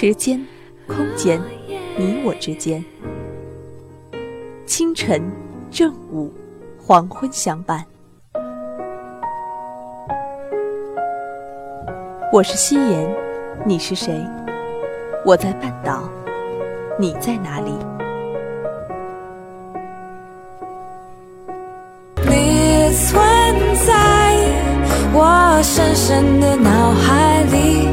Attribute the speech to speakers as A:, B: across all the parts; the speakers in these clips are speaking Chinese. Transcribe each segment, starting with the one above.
A: 时间、空间，你我之间。清晨、正午、黄昏相伴。我是夕颜，你是谁？我在半岛，你在哪里？
B: 你存在我深深的脑海里，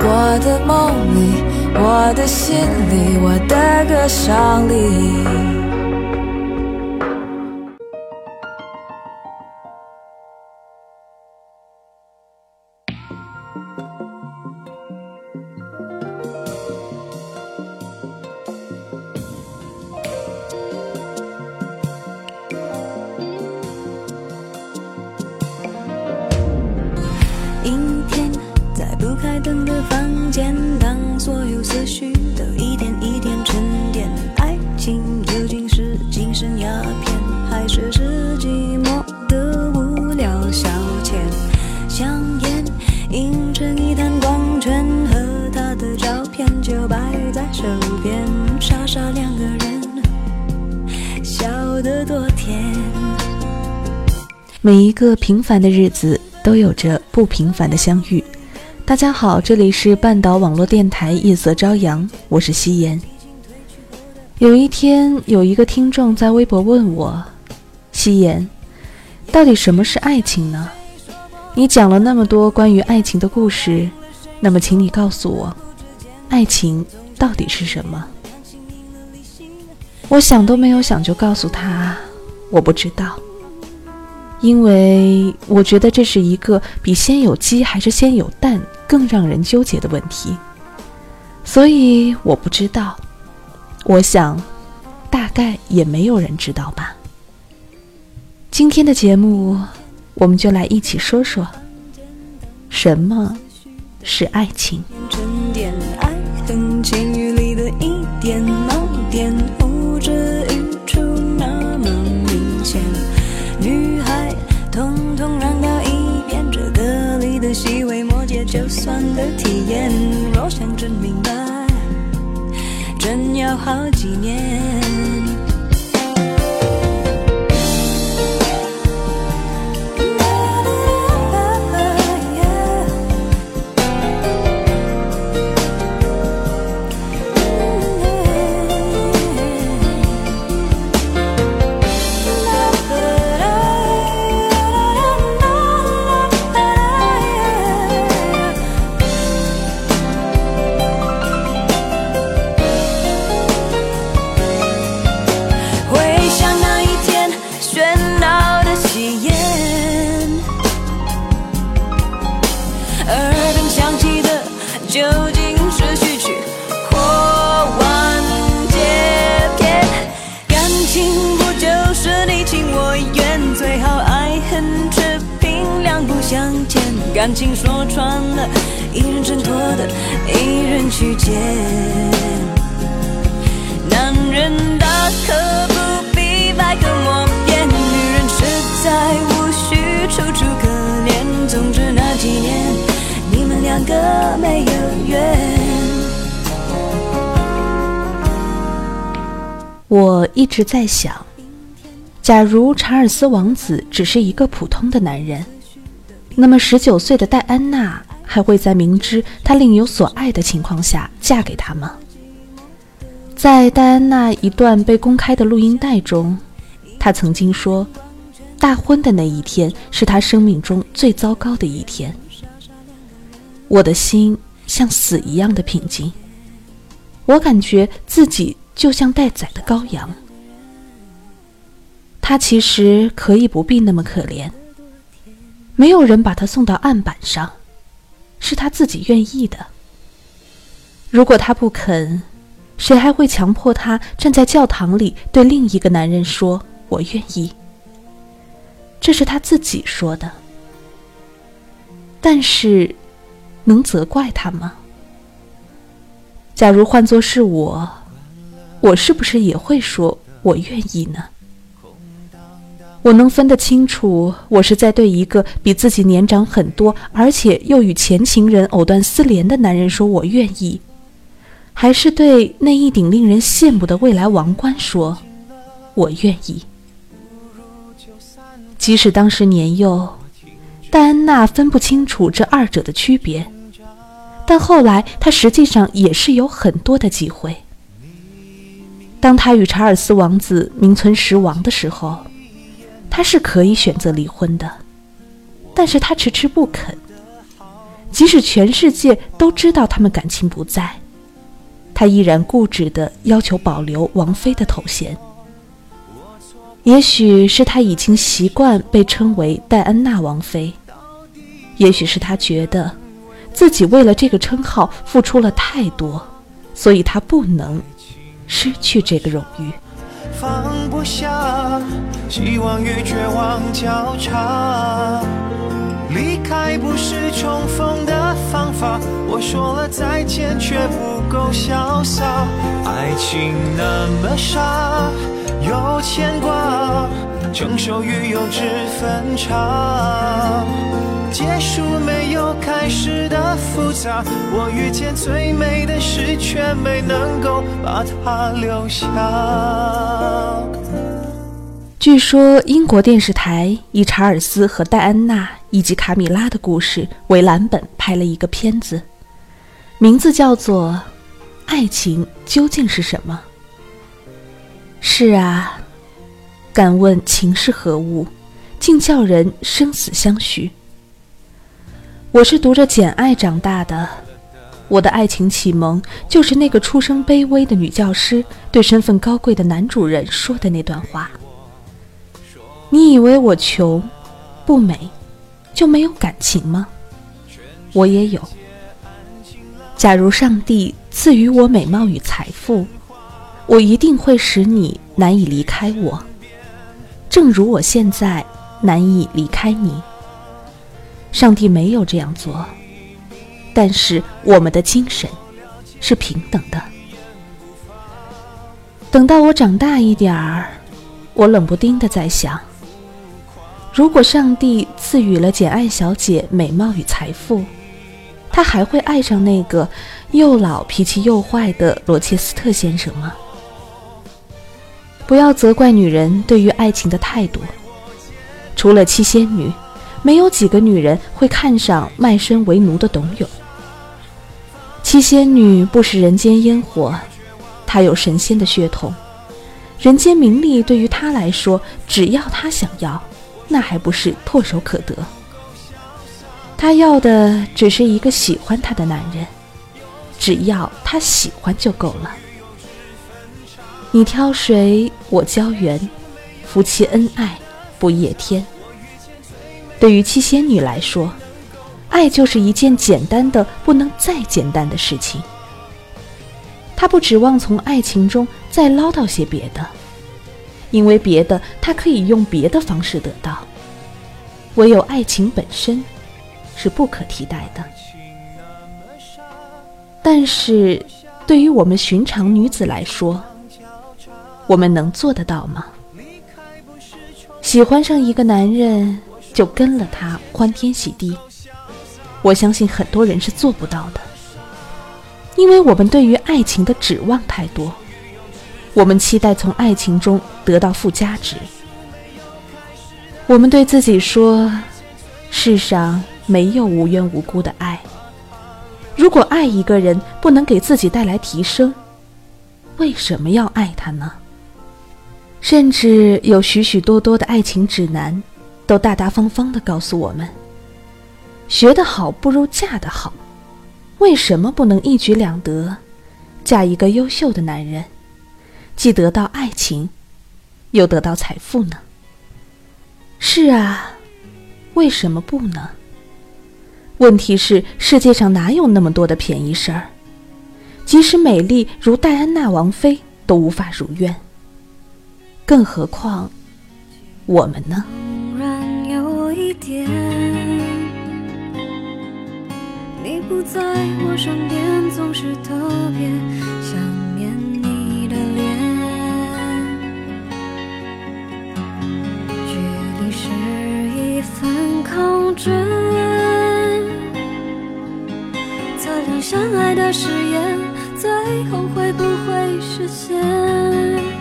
B: 我的梦里，我的心里，我的歌声里。阴天，在不开灯的房间，
A: 每一个平凡的日子。都有着不平凡的相遇。大家好，这里是半岛网络电台夜色朝阳，我是夕颜。有一天，有一个听众在微博问我：“夕颜，到底什么是爱情呢？你讲了那么多关于爱情的故事，那么请你告诉我，爱情到底是什么？”我想都没有想就告诉他：“我不知道。”因为我觉得这是一个比先有鸡还是先有蛋更让人纠结的问题，所以我不知道。我想，大概也没有人知道吧。今天的节目，我们就来一起说说，什么是爱情。算的体验，若想真明白，真要好几年。我一直在想，假如查尔斯王子只是一个普通的男人。那么，十九岁的戴安娜还会在明知他另有所爱的情况下嫁给他吗？在戴安娜一段被公开的录音带中，她曾经说：“大婚的那一天是她生命中最糟糕的一天。”我的心像死一样的平静，我感觉自己就像待宰的羔羊。他其实可以不必那么可怜。没有人把他送到案板上，是他自己愿意的。如果他不肯，谁还会强迫他站在教堂里对另一个男人说“我愿意”？这是他自己说的。但是，能责怪他吗？假如换作是我，我是不是也会说“我愿意”呢？我能分得清楚，我是在对一个比自己年长很多，而且又与前情人藕断丝连的男人说“我愿意”，还是对那一顶令人羡慕的未来王冠说：“我愿意。”即使当时年幼，戴安娜分不清楚这二者的区别，但后来她实际上也是有很多的机会。当他与查尔斯王子名存实亡的时候，他是可以选择离婚的，但是他迟迟不肯，即使全世界都知道他们感情不在。他依然固执地要求保留王妃的头衔。也许是他已经习惯被称为戴安娜王妃，也许是他觉得自己为了这个称号付出了太多，所以他不能失去这个荣誉。
C: 放不下，希望与绝望交叉。离开不是重逢的方法，我说了再见却不够潇洒。爱情那么傻，有牵挂，成熟与幼稚分岔。结束没有开始的复杂，我遇见最美的事，却没能够把它留下。
A: 据说英国电视台以查尔斯和戴安娜以及卡米拉的故事为蓝本拍了一个片子，名字叫做《爱情究竟是什么》。是啊，敢问情是何物，竟叫人生死相许。我是读着《简爱》长大的，我的爱情启蒙就是那个出身卑微的女教师对身份高贵的男主人说的那段话。你以为我穷、不美，就没有感情吗？我也有。假如上帝赐予我美貌与财富，我一定会使你难以离开我，正如我现在难以离开你。上帝没有这样做，但是我们的精神是平等的。等到我长大一点儿，我冷不丁的在想。如果上帝赐予了简爱小姐美貌与财富，她还会爱上那个又老、脾气又坏的罗切斯特先生吗？不要责怪女人对于爱情的态度。除了七仙女，没有几个女人会看上卖身为奴的董永。七仙女不食人间烟火，她有神仙的血统，人间名利对于她来说，只要她想要。那还不是唾手可得？她要的只是一个喜欢她的男人，只要他喜欢就够了。你挑水，我浇园，夫妻恩爱不夜天。对于七仙女来说，爱就是一件简单的不能再简单的事情。她不指望从爱情中再捞到些别的。因为别的，她可以用别的方式得到。唯有爱情本身，是不可替代的。但是，对于我们寻常女子来说，我们能做得到吗？喜欢上一个男人，就跟了他，欢天喜地。我相信很多人是做不到的，因为我们对于爱情的指望太多。我们期待从爱情中得到附加值。我们对自己说：“世上没有无缘无故的爱。如果爱一个人不能给自己带来提升，为什么要爱他呢？”甚至有许许多多的爱情指南，都大大方方的告诉我们：“学得好不如嫁得好。”为什么不能一举两得，嫁一个优秀的男人？既得到爱情，又得到财富呢？是啊，为什么不呢？问题是世界上哪有那么多的便宜事儿？即使美丽如戴安娜王妃都无法如愿，更何况我们呢？点你不在我身边总是特别想念
B: 你的脸。距离是一份空间测量相爱的誓言最后会不会实现？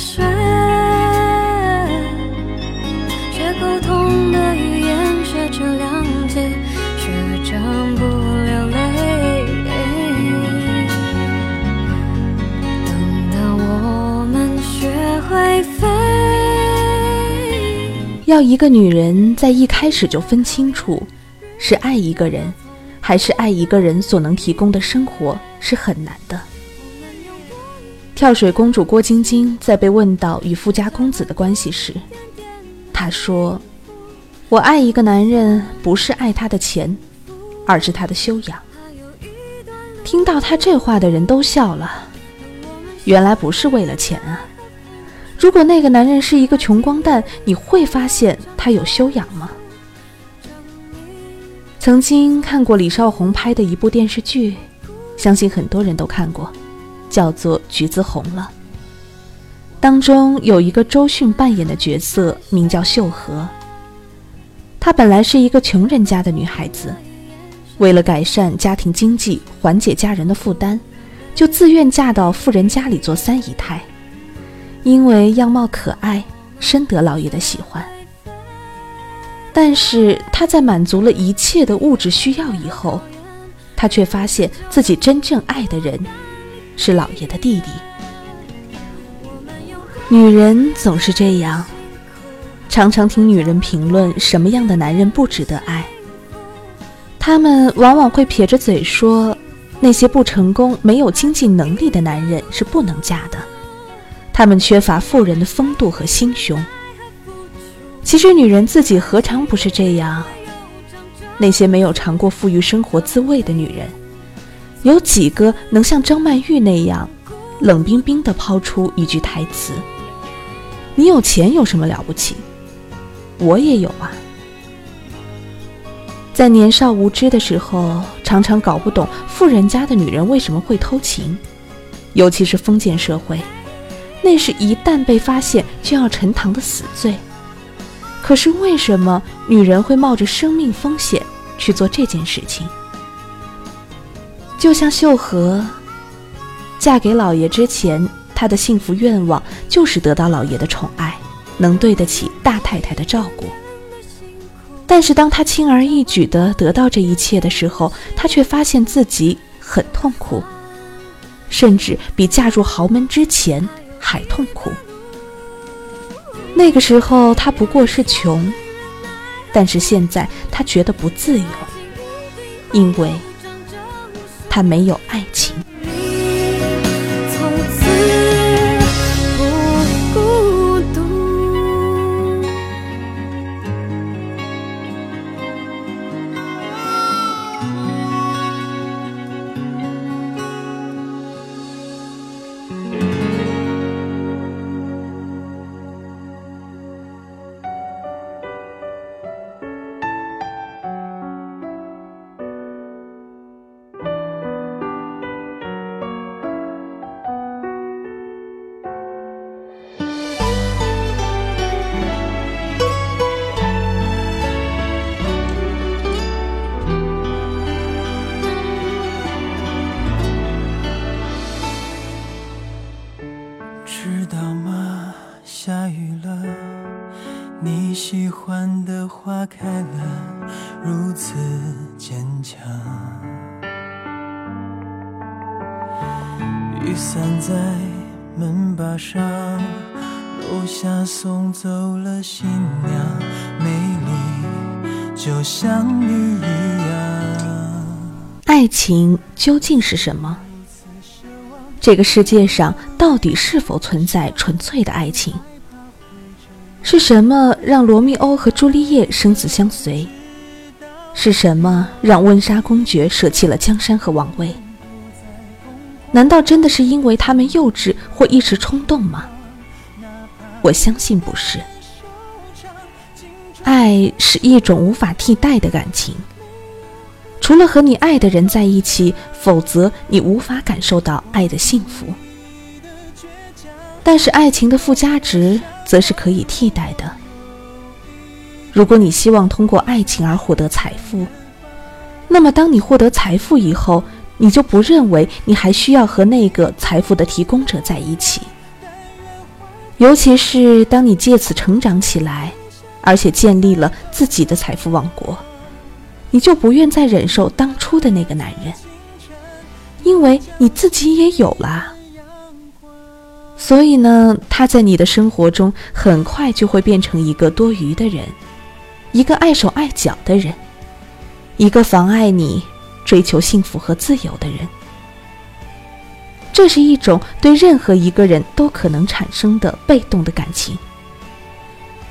B: 还在睡，学沟通的语言，学着谅解，学着不流泪。等到我们学会飞。
A: 要一个女人在一开始就分清楚，是爱一个人，还是爱一个人所能提供的生活，是很难的。跳水公主郭晶晶在被问到与富家公子的关系时，她说：“我爱一个男人，不是爱他的钱，而是他的修养。”听到她这话的人都笑了，原来不是为了钱啊。如果那个男人是一个穷光蛋，你会发现他有修养吗？曾经看过李少红拍的一部电视剧，相信很多人都看过，叫做《橘子红了》。当中有一个周迅扮演的角色，名叫秀禾。她本来是一个穷人家的女孩子，为了改善家庭经济，缓解家人的负担，就自愿嫁到富人家里做三姨太。因为样貌可爱，深得老爷的喜欢。但是她在满足了一切的物质需要以后，她却发现自己真正爱的人是老爷的弟弟。女人总是这样，常常听女人评论什么样的男人不值得爱。他们往往会撇着嘴说，那些不成功、没有经济能力的男人是不能嫁的。他们缺乏富人的风度和心胸。其实，女人自己何尝不是这样？那些没有尝过富裕生活滋味的女人，有几个能像张曼玉那样，冷冰冰地抛出一句台词：“你有钱有什么了不起？我也有啊。”在年少无知的时候，常常搞不懂富人家的女人为什么会偷情，尤其是封建社会。那是一旦被发现就要沉塘的死罪。可是为什么女人会冒着生命风险去做这件事情？就像秀禾，嫁给老爷之前，她的幸福愿望就是得到老爷的宠爱，能对得起大太太的照顾。但是当她轻而易举地得到这一切的时候，她却发现自己很痛苦，甚至比嫁入豪门之前。还痛苦。那个时候她不过是穷，但是现在她觉得不自由，因为他没有爱情。
C: 散在门把上，楼下送走了新娘，美丽就像你一样。
A: 爱情究竟是什么？这个世界上到底是否存在纯粹的爱情？是什么让罗密欧和朱丽叶生死相随？是什么让温莎公爵舍弃了江山和王位？难道真的是因为他们幼稚或一时冲动吗？我相信不是。爱是一种无法替代的感情，除了和你爱的人在一起，否则你无法感受到爱的幸福。但是爱情的附加值则是可以替代的。如果你希望通过爱情而获得财富，那么当你获得财富以后，你就不认为你还需要和那个财富的提供者在一起。尤其是当你借此成长起来，而且建立了自己的财富王国，你就不愿再忍受当初的那个男人，因为你自己也有了。所以呢，他在你的生活中很快就会变成一个多余的人，一个碍手碍脚的人，一个妨碍你追求幸福和自由的人。这是一种对任何一个人都可能产生的被动的感情，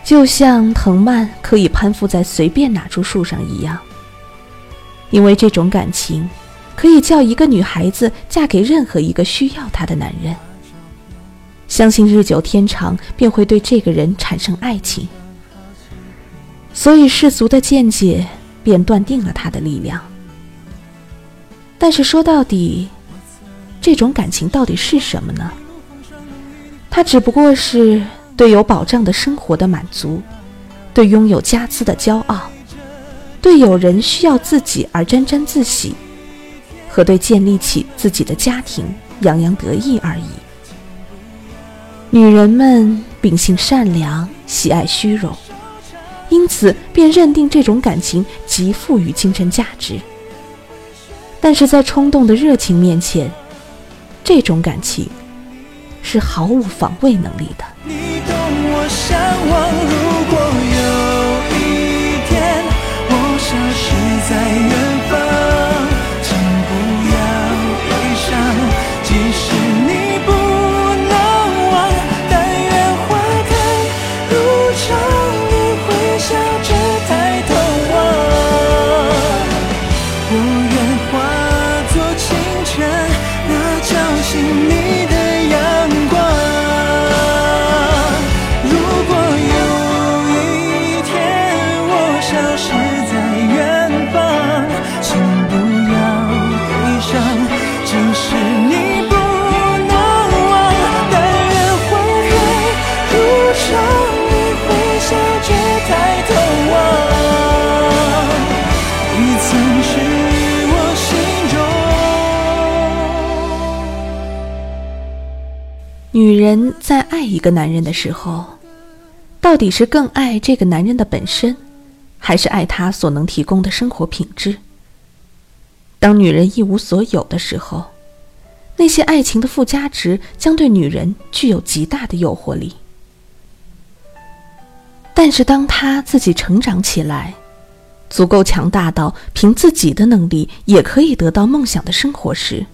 A: 就像藤蔓可以攀附在随便哪株树上一样。因为这种感情，可以叫一个女孩子嫁给任何一个需要她的男人。相信日久天长，便会对这个人产生爱情。所以世俗的见解便断定了他的力量。但是说到底，这种感情到底是什么呢？它只不过是对有保障的生活的满足，对拥有家资的骄傲，对有人需要自己而沾沾自喜，和对建立起自己的家庭洋洋得意而已。女人们秉性善良，喜爱虚荣，因此便认定这种感情极富于精神价值。但是在冲动的热情面前，这种感情是毫无防卫能力的。人在爱一个男人的时候，到底是更爱这个男人的本身，还是爱他所能提供的生活品质？当女人一无所有的时候，那些爱情的附加值将对女人具有极大的诱惑力。但是，当她自己成长起来，足够强大到凭自己的能力也可以得到梦想的生活时，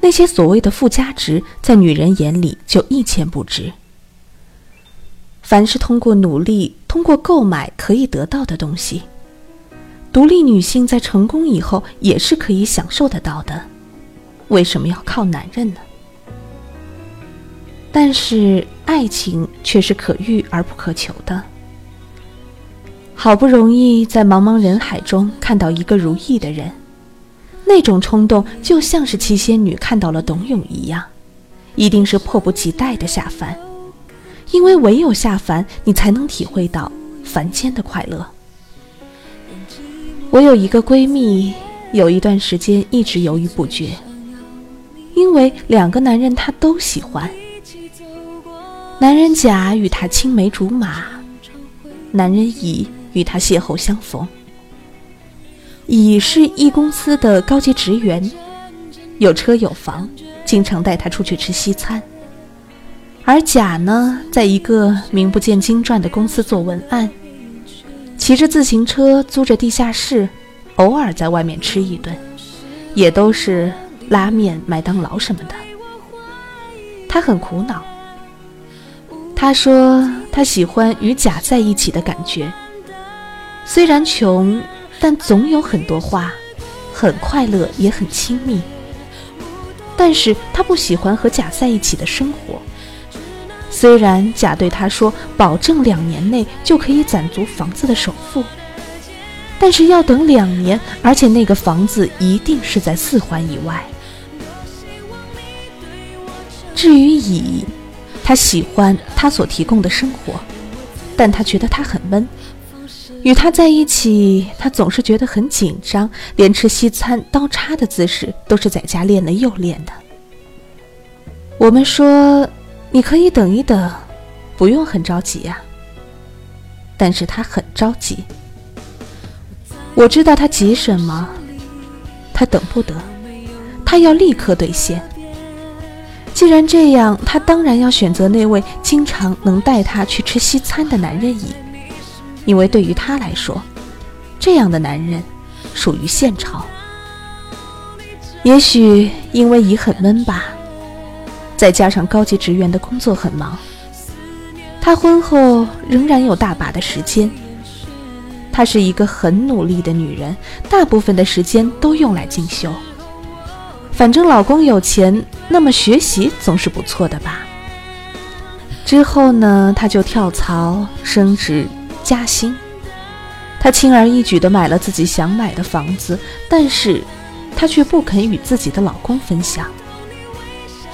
A: 那些所谓的附加值，在女人眼里就一钱不值。凡是通过努力、通过购买可以得到的东西，独立女性在成功以后也是可以享受得到的。为什么要靠男人呢？但是爱情却是可遇而不可求的。好不容易在茫茫人海中看到一个如意的人，那种冲动就像是七仙女看到了董永一样，一定是迫不及待的下凡，因为唯有下凡，你才能体会到凡间的快乐。我有一个闺蜜，有一段时间一直犹豫不决，因为两个男人她都喜欢。男人甲与她青梅竹马，男人乙与她邂逅相逢。乙是一公司的高级职员，有车有房，经常带他出去吃西餐。而甲呢，在一个名不见经传的公司做文案，骑着自行车，租着地下室，偶尔在外面吃一顿，也都是拉面、麦当劳什么的。他很苦恼。他说他喜欢与甲在一起的感觉，虽然穷，但总有很多话，很快乐，也很亲密。但是他不喜欢和甲在一起的生活。虽然甲对他说保证两年内就可以攒足房子的首付，但是要等两年，而且那个房子一定是在四环以外。至于乙，他喜欢他所提供的生活，但他觉得他很闷，与他在一起，他总是觉得很紧张，连吃西餐刀叉的姿势都是在家练了又练的。我们说，你可以等一等，不用很着急呀。但是他很着急。我知道他急什么，他等不得，他要立刻兑现。既然这样，他当然要选择那位经常能带他去吃西餐的男人乙。因为对于他来说，这样的男人属于现潮。也许因为乙很闷吧，再加上高级职员的工作很忙，他婚后仍然有大把的时间。她是一个很努力的女人，大部分的时间都用来进修。反正老公有钱，那么学习总是不错的吧。之后呢，她就跳槽升职。加薪，她轻而易举地买了自己想买的房子，但是她却不肯与自己的老公分享，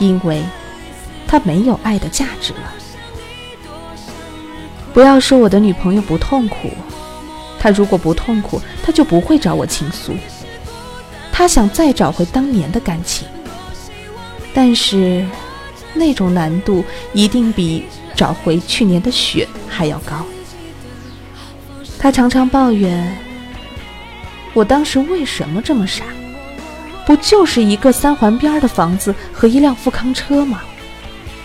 A: 因为她没有爱的价值了。不要说我的女朋友不痛苦，她如果不痛苦，她就不会找我倾诉。她想再找回当年的感情，但是那种难度一定比找回去年的雪还要高。他常常抱怨：“我当时为什么这么傻？不就是一个三环边的房子和一辆富康车吗？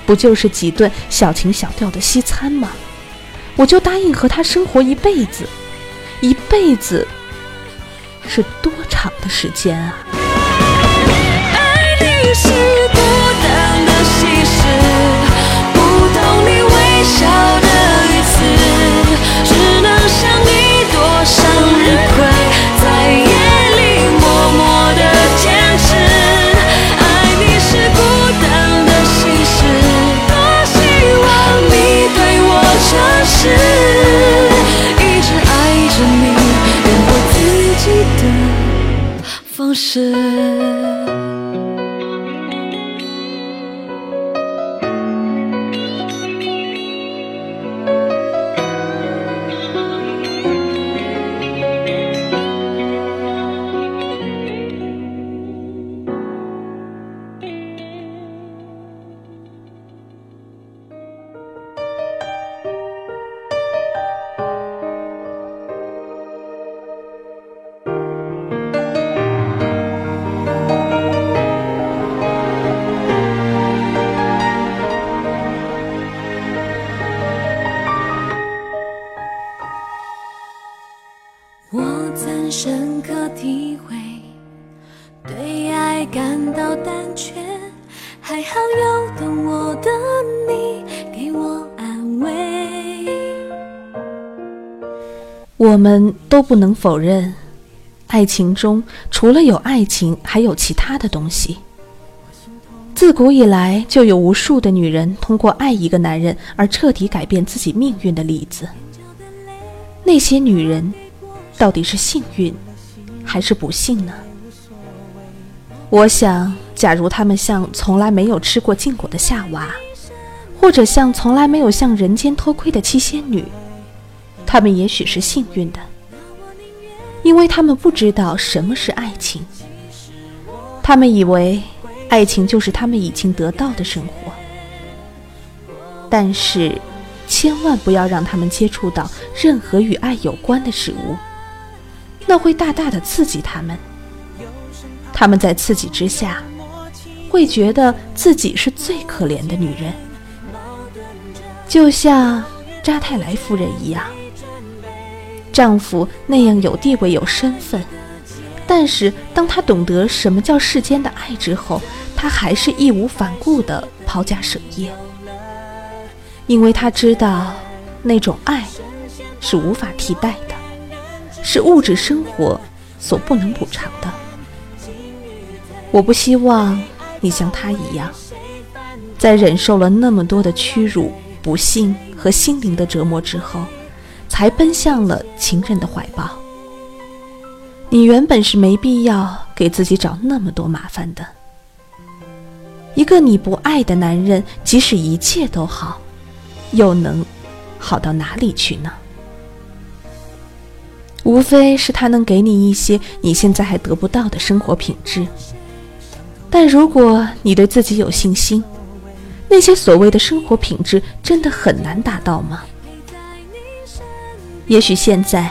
A: 不就是几顿小情小调的西餐吗？我就答应和他生活一辈子，一辈子是多长的时间啊？”
B: 是孤单的牺牲，不懂你微笑
A: 我我们都不能否认，爱情中除了有爱情，还有其他的东西。自古以来就有无数的女人通过爱一个男人而彻底改变自己命运的例子。那些女人到底是幸运还是不幸呢？我想，假如她们像从来没有吃过禁果的夏娃，或者像从来没有向人间偷窥的七仙女。他们也许是幸运的，因为他们不知道什么是爱情。他们以为爱情就是他们已经得到的生活，但是千万不要让他们接触到任何与爱有关的事物，那会大大的刺激他们。他们在刺激之下，会觉得自己是最可怜的女人，就像扎泰莱夫人一样。丈夫那样有地位、有身份，但是当他懂得什么叫世间的爱之后，他还是义无反顾地抛家舍业，因为他知道那种爱是无法替代的，是物质生活所不能补偿的。我不希望你像他一样，在忍受了那么多的屈辱、不幸和心灵的折磨之后。才奔向了情人的怀抱。你原本是没必要给自己找那么多麻烦的。一个你不爱的男人，即使一切都好，又能好到哪里去呢？无非是他能给你一些你现在还得不到的生活品质。但如果你对自己有信心，那些所谓的生活品质真的很难达到吗？也许现在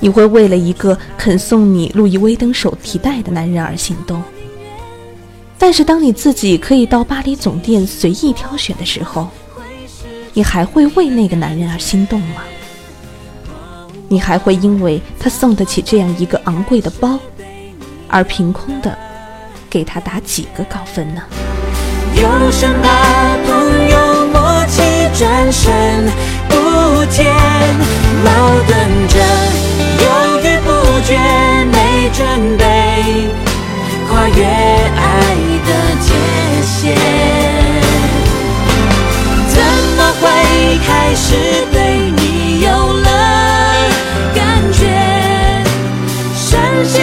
A: 你会为了一个肯送你路易威登手提袋的男人而心动，但是当你自己可以到巴黎总店随意挑选的时候，你还会为那个男人而心动吗？你还会因为他送得起这样一个昂贵的包，而凭空的给他打几个高分呢？
B: 有生怕朋友默契转身不见，矛盾着犹豫不决，没准备跨越爱的界限，怎么会开始对你有了感觉？深陷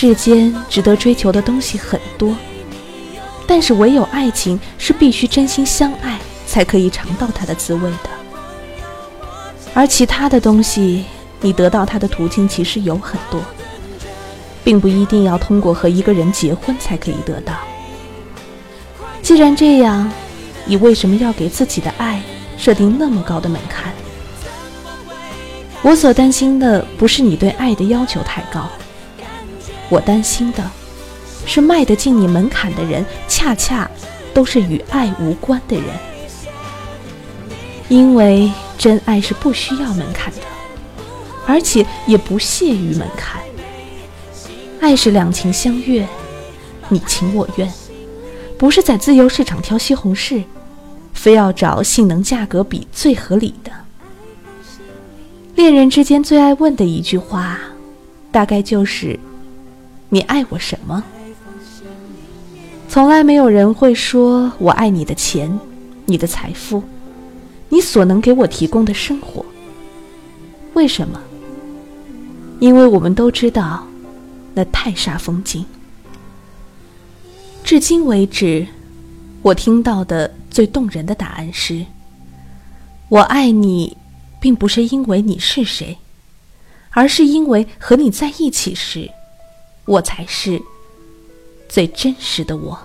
A: 世间值得追求的东西很多，但是唯有爱情是必须真心相爱才可以尝到它的滋味的。而其他的东西，你得到它的途径其实有很多，并不一定要通过和一个人结婚才可以得到。既然这样，你为什么要给自己的爱设定那么高的门槛？我所担心的不是你对爱的要求太高。我担心的是，迈得进你门槛的人，恰恰都是与爱无关的人。因为真爱是不需要门槛的，而且也不屑于门槛。爱是两情相悦，你情我愿，不是在自由市场挑西红柿，非要找性能价格比最合理的。恋人之间最爱问的一句话，大概就是。你爱我什么？从来没有人会说我爱你的钱、你的财富、你所能给我提供的生活。为什么？因为我们都知道，那太煞风景。至今为止，我听到的最动人的答案是：我爱你，并不是因为你是谁，而是因为和你在一起时。我才是最真实的我。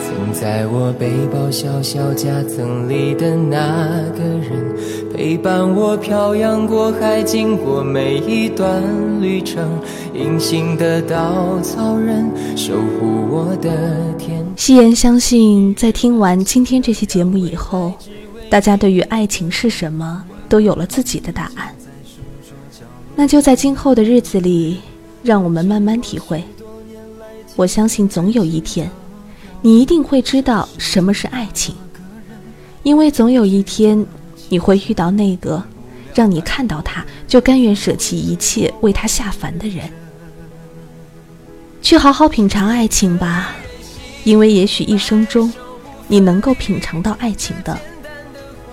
D: 曾在我背包小小夹层里的那个人，陪伴我漂洋过海，经过每一段旅程。隐形的稻草人，守护我的天。
A: 夕颜相信，在听完今天这期节目以后，大家对于爱情是什么都有了自己的答案。那就在今后的日子里，让我们慢慢体会。我相信，总有一天，你一定会知道什么是爱情，因为总有一天，你会遇到那个让你看到他就甘愿舍弃一切为他下凡的人。去好好品尝爱情吧，因为也许一生中，你能够品尝到爱情的，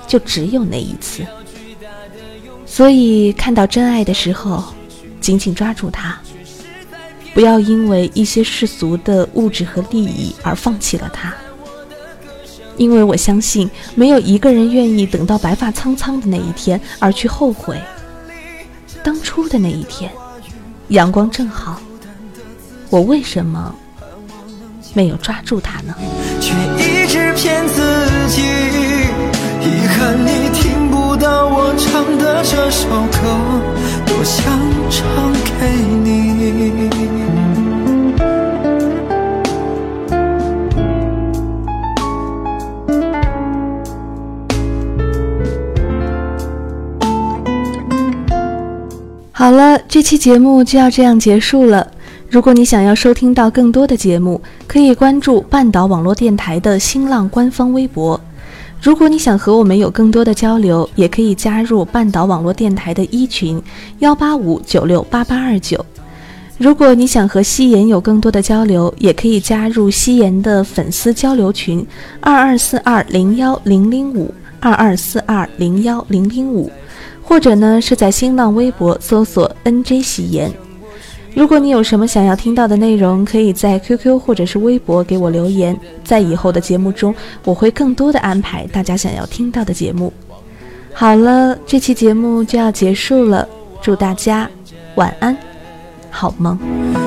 A: 就只有那一次。所以，看到真爱的时候，紧紧抓住它，不要因为一些世俗的物质和利益而放弃了它。因为我相信，没有一个人愿意等到白发苍苍的那一天而去后悔当初的那一天，阳光正好。我为什么没有抓住它呢？
C: 却一直骗自己。遗憾你听不到我唱的这首歌，多想唱给你。
A: 好了，这期节目就要这样结束了。如果你想要收听到更多的节目，可以关注半岛网络电台的新浪官方微博。如果你想和我们有更多的交流，也可以加入半岛网络电台的一群幺八五九六八八二九。如果你想和夕颜有更多的交流，也可以加入夕颜的粉丝交流群二二四二零幺零零五二二四二零幺零零五，或者呢是在新浪微博搜索 NJ 喜颜。如果你有什么想要听到的内容，可以在 QQ 或者是微博给我留言，在以后的节目中，我会更多的安排大家想要听到的节目。好了，这期节目就要结束了，祝大家晚安，好梦。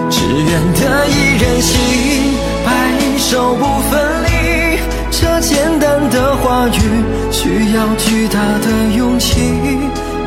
C: 只愿得一人心，白首不分离。这简单的话语，需要巨大的勇气。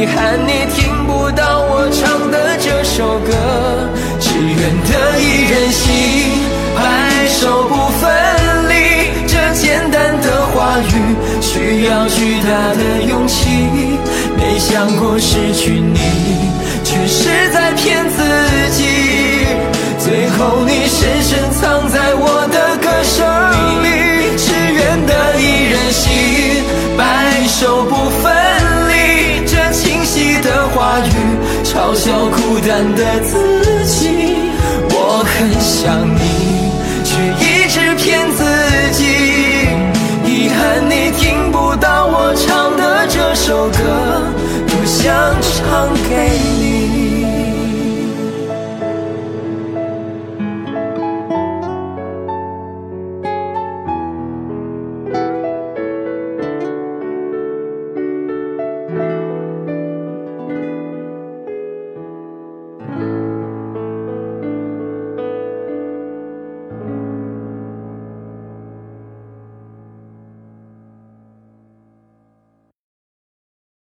C: 遗憾你听不到我唱的这首歌。只愿得一人心，白首不分离。这简单的话语，需要巨大的勇气。没想过失去你，却是在骗自己。最后你深深藏孤单的自己。我很想你，却一直骗自己。遗憾你听不到我唱的这首歌，多想唱给你。